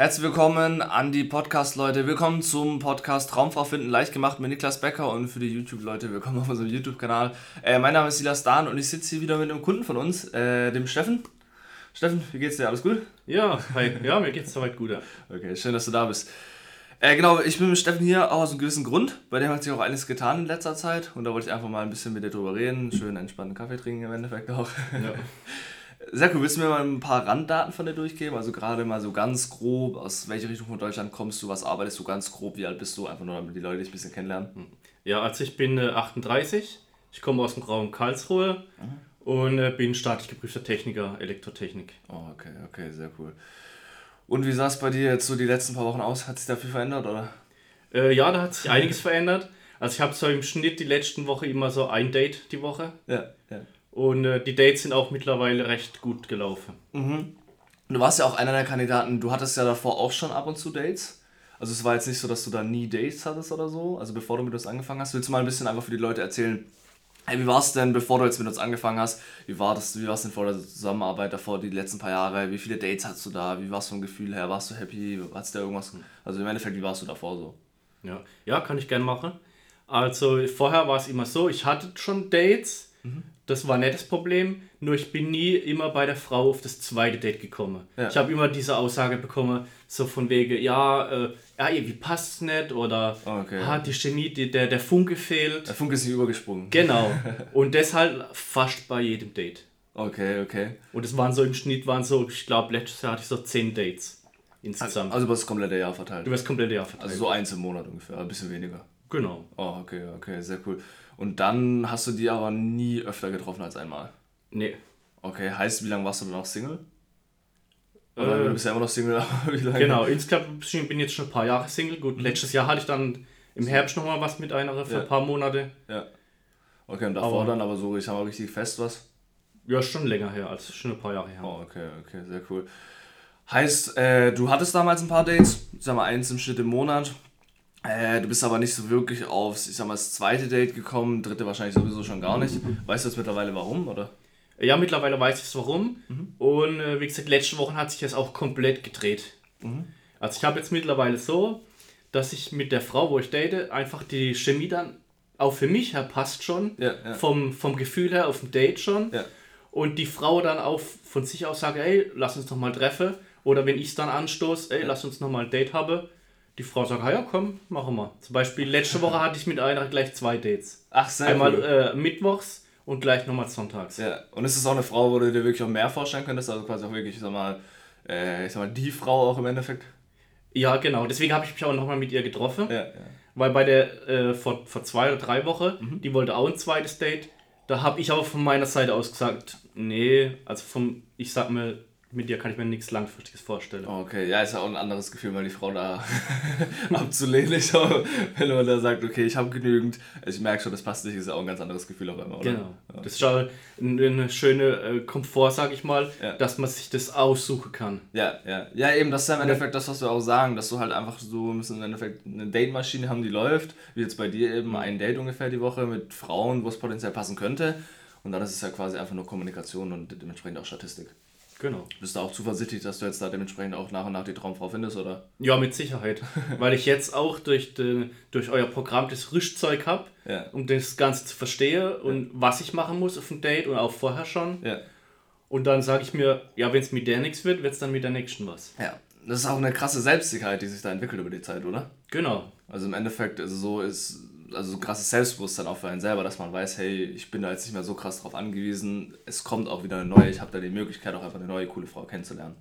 Herzlich willkommen an die Podcast-Leute. Willkommen zum Podcast Traumfrau finden leicht gemacht mit Niklas Becker und für die YouTube-Leute willkommen auf unserem YouTube-Kanal. Äh, mein Name ist Silas Dahn und ich sitze hier wieder mit einem Kunden von uns, äh, dem Steffen. Steffen, wie geht's dir? Alles gut? Ja, hi. ja, mir geht's soweit gut. Ja. Okay, schön, dass du da bist. Äh, genau, ich bin mit Steffen hier auch aus einem gewissen Grund. Bei dem hat sich auch einiges getan in letzter Zeit und da wollte ich einfach mal ein bisschen mit dir drüber reden. Schön entspannten Kaffee trinken im Endeffekt auch. Ja. Sehr cool. Willst du mir mal ein paar Randdaten von dir durchgeben? Also gerade mal so ganz grob, aus welcher Richtung von Deutschland kommst du, was arbeitest du ganz grob, wie alt bist du? Einfach nur, damit die Leute dich ein bisschen kennenlernen. Hm. Ja, also ich bin äh, 38, ich komme aus dem Raum Karlsruhe mhm. und äh, bin staatlich geprüfter Techniker, Elektrotechnik. Oh, okay, okay, sehr cool. Und wie sah es bei dir jetzt so die letzten paar Wochen aus? Hat sich da viel verändert, oder? Äh, ja, da hat sich einiges verändert. Also ich habe so im Schnitt die letzten Woche immer so ein Date die Woche. Ja, ja. Und äh, die Dates sind auch mittlerweile recht gut gelaufen. Mhm. Du warst ja auch einer der Kandidaten, du hattest ja davor auch schon ab und zu Dates. Also es war jetzt nicht so, dass du da nie Dates hattest oder so, also bevor du mit uns angefangen hast. Willst du mal ein bisschen einfach für die Leute erzählen, hey, wie war es denn, bevor du jetzt mit uns angefangen hast? Wie war das, wie war es denn vor der Zusammenarbeit davor, die letzten paar Jahre? Wie viele Dates hattest du da? Wie war es vom Gefühl her? Warst du happy? Hattest du da irgendwas? Also im Endeffekt, wie warst du davor so? Ja, ja kann ich gerne machen. Also vorher war es immer so, ich hatte schon Dates, mhm. Das war nicht das Problem, nur ich bin nie immer bei der Frau auf das zweite Date gekommen. Ja. Ich habe immer diese Aussage bekommen, so von wegen, ja, äh, ja irgendwie passt es nicht oder okay. ah, die Chemie, die, der, der Funke fehlt. Der Funke ist nicht übergesprungen. Genau. Und deshalb fast bei jedem Date. Okay, okay. Und es waren so im Schnitt, waren so, ich glaube, letztes Jahr hatte ich so zehn Dates insgesamt. Also über das komplette Jahr verteilt? Über das komplette Jahr verteilt. Also so eins im Monat ungefähr, ein bisschen weniger. Genau. Oh, okay, okay, sehr cool. Und dann hast du die aber nie öfter getroffen als einmal? Nee. Okay, heißt, wie lange warst du dann noch Single? Oder äh, du bist ja immer noch Single, wie lange? Genau, insgesamt bin ich jetzt schon ein paar Jahre Single. Gut, mhm. letztes Jahr hatte ich dann im Herbst nochmal was mit einer für ja. ein paar Monate. Ja. Okay, und davor aber, dann aber so, ich mal, richtig fest was? Ja, schon länger her, als schon ein paar Jahre her. Oh, okay, okay, sehr cool. Heißt, äh, du hattest damals ein paar Dates, sag mal eins im Schnitt im Monat. Äh, du bist aber nicht so wirklich aufs, ich sag mal, das zweite Date gekommen, dritte wahrscheinlich sowieso schon gar nicht. Weißt du jetzt mittlerweile warum, oder? Ja, mittlerweile weiß ich es warum. Mhm. Und äh, wie gesagt, letzte Woche hat sich das auch komplett gedreht. Mhm. Also ich habe jetzt mittlerweile so, dass ich mit der Frau, wo ich date, einfach die Chemie dann auch für mich her passt schon. Ja, ja. Vom, vom Gefühl her auf dem Date schon. Ja. Und die Frau dann auch von sich aus sagt, ey, lass uns noch mal treffen. Oder wenn ich es dann anstoße, ey, lass uns noch mal ein Date haben die Frau sagt, ja komm, machen wir. Zum Beispiel letzte Woche hatte ich mit einer gleich zwei Dates. Ach, sehr Einmal cool. äh, mittwochs und gleich nochmal sonntags. Ja, und ist es auch eine Frau, wo du dir wirklich auch mehr vorstellen könntest? Also quasi auch wirklich, ich sag mal, äh, ich sag mal, die Frau auch im Endeffekt? Ja, genau. Deswegen habe ich mich auch nochmal mit ihr getroffen. Ja, ja. Weil bei der, äh, vor, vor zwei oder drei Wochen, mhm. die wollte auch ein zweites Date. Da habe ich auch von meiner Seite aus gesagt, nee, also vom, ich sag mal, mit dir kann ich mir nichts Langfristiges vorstellen. Okay, ja, ist ja auch ein anderes Gefühl, mal die Frau da abzulehnen. Ich glaube, wenn man da sagt, okay, ich habe genügend, also ich merke schon, das passt nicht, ist ja auch ein ganz anderes Gefühl auf einmal, oder? Genau. Ja. Das ist schon eine schöne äh, Komfort, sag ich mal, ja. dass man sich das aussuchen kann. Ja, ja. Ja, eben, das ist ja im Endeffekt das, was wir auch sagen, dass du halt einfach so müssen im Endeffekt eine Date-Maschine haben, die läuft, wie jetzt bei dir eben ein Date ungefähr die Woche mit Frauen, wo es potenziell passen könnte. Und dann ist es ja quasi einfach nur Kommunikation und dementsprechend auch Statistik. Genau. Bist du auch zuversichtlich, dass du jetzt da dementsprechend auch nach und nach die Traumfrau findest, oder? Ja, mit Sicherheit. Weil ich jetzt auch durch, de, durch euer Programm das Rüstzeug habe, ja. um das Ganze zu verstehen und ja. was ich machen muss auf dem Date und auch vorher schon. Ja. Und dann sage ich mir, ja, wenn es mit der nichts wird, wird es dann mit der nächsten was. Ja, das ist auch eine krasse Selbstsicherheit, die sich da entwickelt über die Zeit, oder? Genau. Also im Endeffekt, also so ist also so krasses Selbstbewusstsein auch für einen selber, dass man weiß, hey, ich bin da jetzt nicht mehr so krass drauf angewiesen, es kommt auch wieder eine neue, ich habe da die Möglichkeit, auch einfach eine neue, coole Frau kennenzulernen.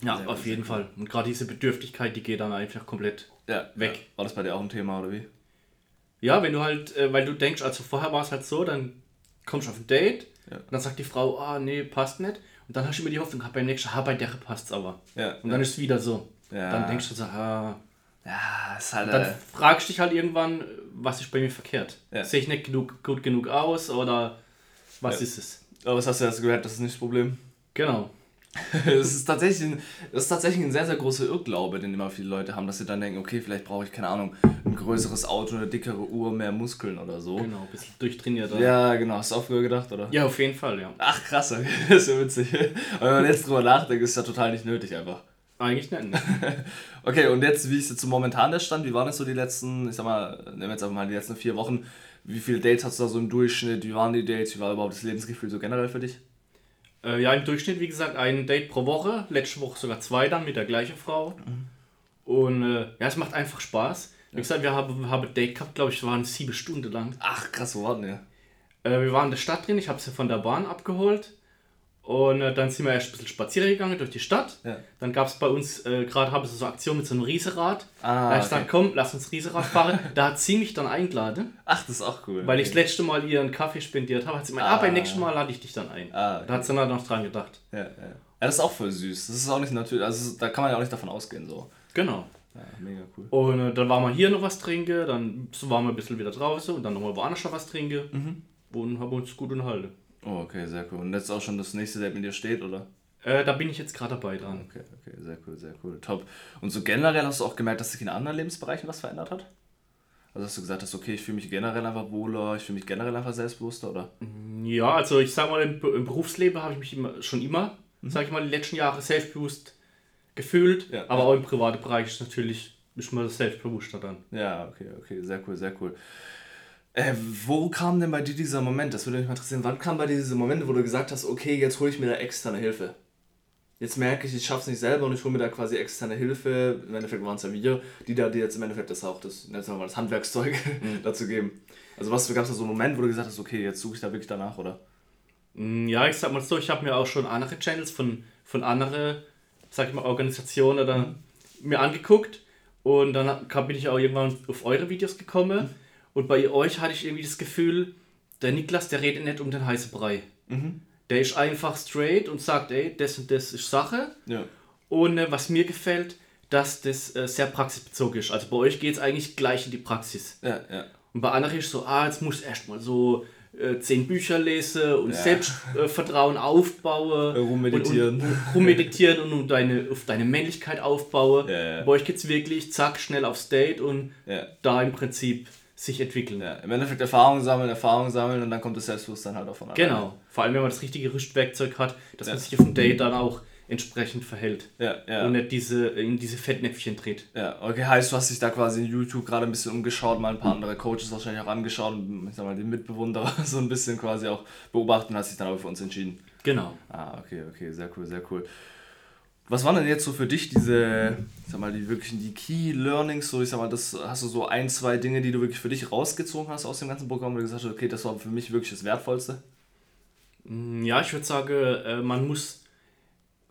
Ja, Sehr auf jeden Fall. Und gerade diese Bedürftigkeit, die geht dann einfach komplett ja, weg. Ja. War das bei dir auch ein Thema oder wie? Ja, wenn du halt, äh, weil du denkst, also vorher war es halt so, dann kommst du auf ein Date ja. und dann sagt die Frau, ah, nee, passt nicht. Und dann hast du immer die Hoffnung, beim nächsten, ah, bei der passt es aber. Ja, und dann ist es wieder so. Ja. Dann denkst du so, ah, ja, ist halt. Und dann äh, fragst du dich halt irgendwann, was ist bei mir verkehrt? Ja. Sehe ich nicht genug, gut genug aus oder was ja. ist es? Aber was hast du jetzt gehört, das ist nicht das Problem. Genau. das, ist tatsächlich ein, das ist tatsächlich ein sehr, sehr großer Irrglaube, den immer viele Leute haben, dass sie dann denken, okay, vielleicht brauche ich, keine Ahnung, ein größeres Auto, eine dickere Uhr, mehr Muskeln oder so. Genau, ein bisschen durchtrainiert. Oder? Ja, genau. Hast du auch früher gedacht, oder? Ja, auf jeden Fall, ja. Ach, krass, okay. das ist ja witzig. Aber wenn man jetzt drüber nachdenkt, ist ja total nicht nötig einfach. Eigentlich nicht. Ne? okay, und jetzt, wie ist jetzt so momentan der Stand? Wie waren das so die letzten, ich sag mal, nehmen wir jetzt einfach mal die letzten vier Wochen. Wie viele Dates hast du da so im Durchschnitt? Wie waren die Dates? Wie war überhaupt das Lebensgefühl so generell für dich? Äh, ja, im Durchschnitt, wie gesagt, ein Date pro Woche. Letzte Woche sogar zwei dann mit der gleichen Frau. Mhm. Und äh, ja, es macht einfach Spaß. Wie gesagt, wir haben, haben ein Date gehabt, glaube ich, waren sieben Stunden lang. Ach, krass, wo waren wir? Äh, wir waren in der Stadt drin, ich habe sie von der Bahn abgeholt. Und äh, dann sind wir erst ein bisschen spazieren gegangen durch die Stadt. Ja. Dann gab es bei uns, äh, gerade haben sie so Aktion mit so einem Riesenrad. Ah, da okay. ich gesagt, komm, lass uns Riesenrad fahren. da hat sie mich dann eingeladen. Ach, das ist auch cool. Weil ich das letzte Mal ihr einen Kaffee spendiert habe. Hat sie gemeint, ah, ah beim nächsten Mal lade ich dich dann ein. Ah, okay. Da hat sie dann noch dran gedacht. Ja, ja. ja, das ist auch voll süß. Das ist auch nicht natürlich, also da kann man ja auch nicht davon ausgehen. so. Genau. Ja, mega cool. Und äh, dann waren wir hier noch was trinken, dann waren wir ein bisschen wieder draußen und dann nochmal woanders noch was trinken. Mhm. Und haben uns gut unterhalten. Oh, okay, sehr cool. Und jetzt auch schon das nächste Date mit dir steht, oder? Äh, da bin ich jetzt gerade dabei dran. Okay, okay, sehr cool, sehr cool. Top. Und so generell hast du auch gemerkt, dass sich in anderen Lebensbereichen was verändert hat? Also hast du gesagt hast, okay, ich fühle mich generell einfach wohler, ich fühle mich generell einfach selbstbewusster, oder? Mm, ja, also ich sag mal, im, im Berufsleben habe ich mich immer, schon immer, mhm. sag ich mal, die letzten Jahre selbstbewusst gefühlt, ja, aber ja. auch im privaten Bereich ist natürlich ist man selbstbewusster dann. Ja, okay, okay, sehr cool, sehr cool. Äh, wo kam denn bei dir dieser Moment? Das würde mich mal interessieren. Wann kam bei dir dieser Moment, wo du gesagt hast, okay, jetzt hole ich mir da externe Hilfe? Jetzt merke ich, ich schaffe es nicht selber und ich hole mir da quasi externe Hilfe. Im Endeffekt waren es ja wir, die da die jetzt im Endeffekt das auch das, jetzt mal das Handwerkszeug mhm. dazu geben. Also was gab es da so einen Moment, wo du gesagt hast, okay, jetzt suche ich da wirklich danach, oder? Mm, ja, ich sag mal so, ich habe mir auch schon andere Channels von, von anderen, sag ich mal, Organisationen oder mhm. mir angeguckt und dann bin ich auch irgendwann auf eure Videos gekommen. Mhm und bei euch hatte ich irgendwie das Gefühl, der Niklas, der redet nicht um den heißen Brei. Mhm. Der ist einfach straight und sagt, ey, das und das ist Sache. Ja. Und äh, was mir gefällt, dass das äh, sehr praxisbezogen ist. Also bei euch geht es eigentlich gleich in die Praxis. Ja, ja. Und bei anderen ist so, ah, jetzt muss erstmal so äh, zehn Bücher lesen und ja. Selbstvertrauen äh, aufbauen. Rummeditieren. Und, und, rummeditieren und, und deine, auf deine Männlichkeit aufbauen. Ja, ja. Bei euch geht es wirklich, zack, schnell aufs Date und da im Prinzip sich entwickeln. Ja, im Endeffekt Erfahrung sammeln, Erfahrung sammeln und dann kommt das Selbstbewusstsein halt davon. Genau, vor allem wenn man das richtige Rüstwerkzeug hat, dass ja. man sich auf dem Date dann auch entsprechend verhält. Ja, ja. Und nicht diese, in diese Fettnäpfchen tritt. Ja, okay, heißt, du hast dich da quasi in YouTube gerade ein bisschen umgeschaut, mal ein paar andere Coaches wahrscheinlich auch angeschaut und ich sag mal, den Mitbewunderer so ein bisschen quasi auch beobachtet und hast dich dann aber für uns entschieden. Genau. Ah, okay, okay, sehr cool, sehr cool. Was waren denn jetzt so für dich diese, ich sag mal, die wirklichen die Key Learnings? So, ich sag mal, das hast du so ein, zwei Dinge, die du wirklich für dich rausgezogen hast aus dem ganzen Programm, wo du gesagt hast, okay, das war für mich wirklich das Wertvollste? Mm, ja, ich würde sagen, äh, man muss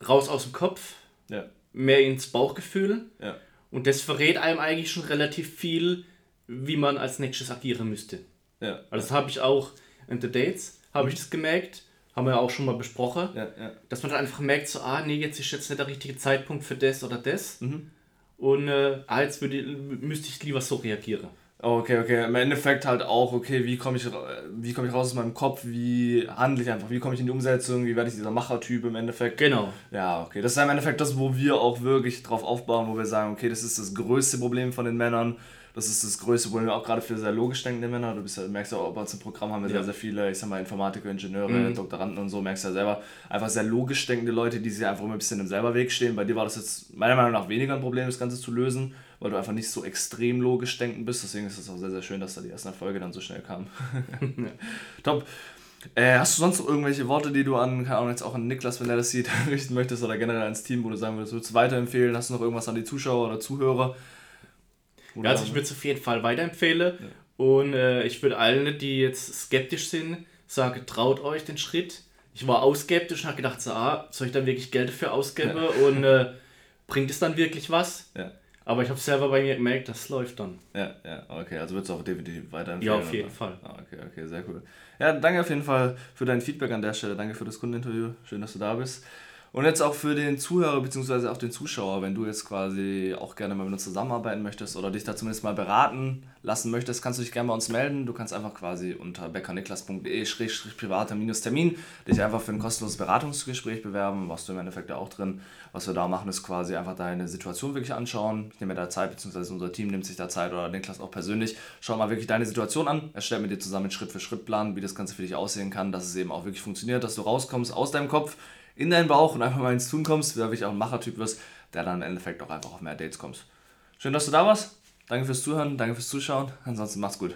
raus aus dem Kopf, ja. mehr ins Bauchgefühl. Ja. Und das verrät einem eigentlich schon relativ viel, wie man als nächstes agieren müsste. Ja. Also das habe ich auch in The Dates, habe ich das gemerkt haben wir ja auch schon mal besprochen, ja, ja. dass man dann einfach merkt, so, ah, nee, jetzt ist jetzt nicht der richtige Zeitpunkt für das oder das. Mhm. Und äh, jetzt würde, müsste ich lieber so reagieren. Okay, okay. Im Endeffekt halt auch, okay, wie komme ich, wie komm ich raus aus meinem Kopf, wie handle ich einfach, wie komme ich in die Umsetzung, wie werde ich dieser Machertyp im Endeffekt. Genau. Ja, okay. Das ist im Endeffekt das, wo wir auch wirklich drauf aufbauen, wo wir sagen, okay, das ist das größte Problem von den Männern das ist das größte Problem, auch gerade für sehr logisch denkende Männer. Du bist ja, merkst ja auch bei uns im Programm haben wir ja. sehr, sehr viele, ich sag mal, Informatiker, Ingenieure, mhm. Doktoranden und so, merkst ja selber, einfach sehr logisch denkende Leute, die sich einfach immer ein bisschen im selber Weg stehen. Bei dir war das jetzt meiner Meinung nach weniger ein Problem, das Ganze zu lösen, weil du einfach nicht so extrem logisch denken bist. Deswegen ist es auch sehr, sehr schön, dass da die ersten Erfolge dann so schnell kamen. Top. Äh, hast du sonst noch irgendwelche Worte, die du an, keine Ahnung, jetzt auch an Niklas, wenn er das sieht, richten möchtest oder generell ans Team, wo du sagen würdest, würdest du weiterempfehlen? Hast du noch irgendwas an die Zuschauer oder Zuhörer? Oder also ich würde es auf jeden Fall weiterempfehlen. Ja. Und äh, ich würde allen, die jetzt skeptisch sind, sagen, traut euch den Schritt. Ich war auch skeptisch und habe gedacht, so, ah, soll ich dann wirklich Geld dafür ausgeben ja. und äh, bringt es dann wirklich was? Ja. Aber ich habe selber bei mir gemerkt, das läuft dann. Ja, ja, okay. Also würdest du auch definitiv weiterempfehlen? Ja, auf jeden? Fall. Ah, okay, okay, sehr cool. Ja, danke auf jeden Fall für dein Feedback an der Stelle. Danke für das Kundeninterview. Schön, dass du da bist. Und jetzt auch für den Zuhörer bzw. auch den Zuschauer, wenn du jetzt quasi auch gerne mal mit uns zusammenarbeiten möchtest oder dich da zumindest mal beraten lassen möchtest, kannst du dich gerne bei uns melden. Du kannst einfach quasi unter beckerniklas.de-privater-termin dich einfach für ein kostenloses Beratungsgespräch bewerben, was du im Endeffekt ja auch drin. Was wir da machen, ist quasi einfach deine Situation wirklich anschauen. Ich nehme mir da Zeit, beziehungsweise unser Team nimmt sich da Zeit oder Niklas auch persönlich. Schau mal wirklich deine Situation an, erstell mit dir zusammen einen Schritt-für-Schritt-Plan, wie das Ganze für dich aussehen kann, dass es eben auch wirklich funktioniert, dass du rauskommst aus deinem Kopf in deinen Bauch und einfach mal ins Tun kommst, da wirklich auch ein Machertyp wirst, der dann im Endeffekt auch einfach auf mehr Dates kommt. Schön, dass du da warst. Danke fürs Zuhören, danke fürs Zuschauen. Ansonsten mach's gut.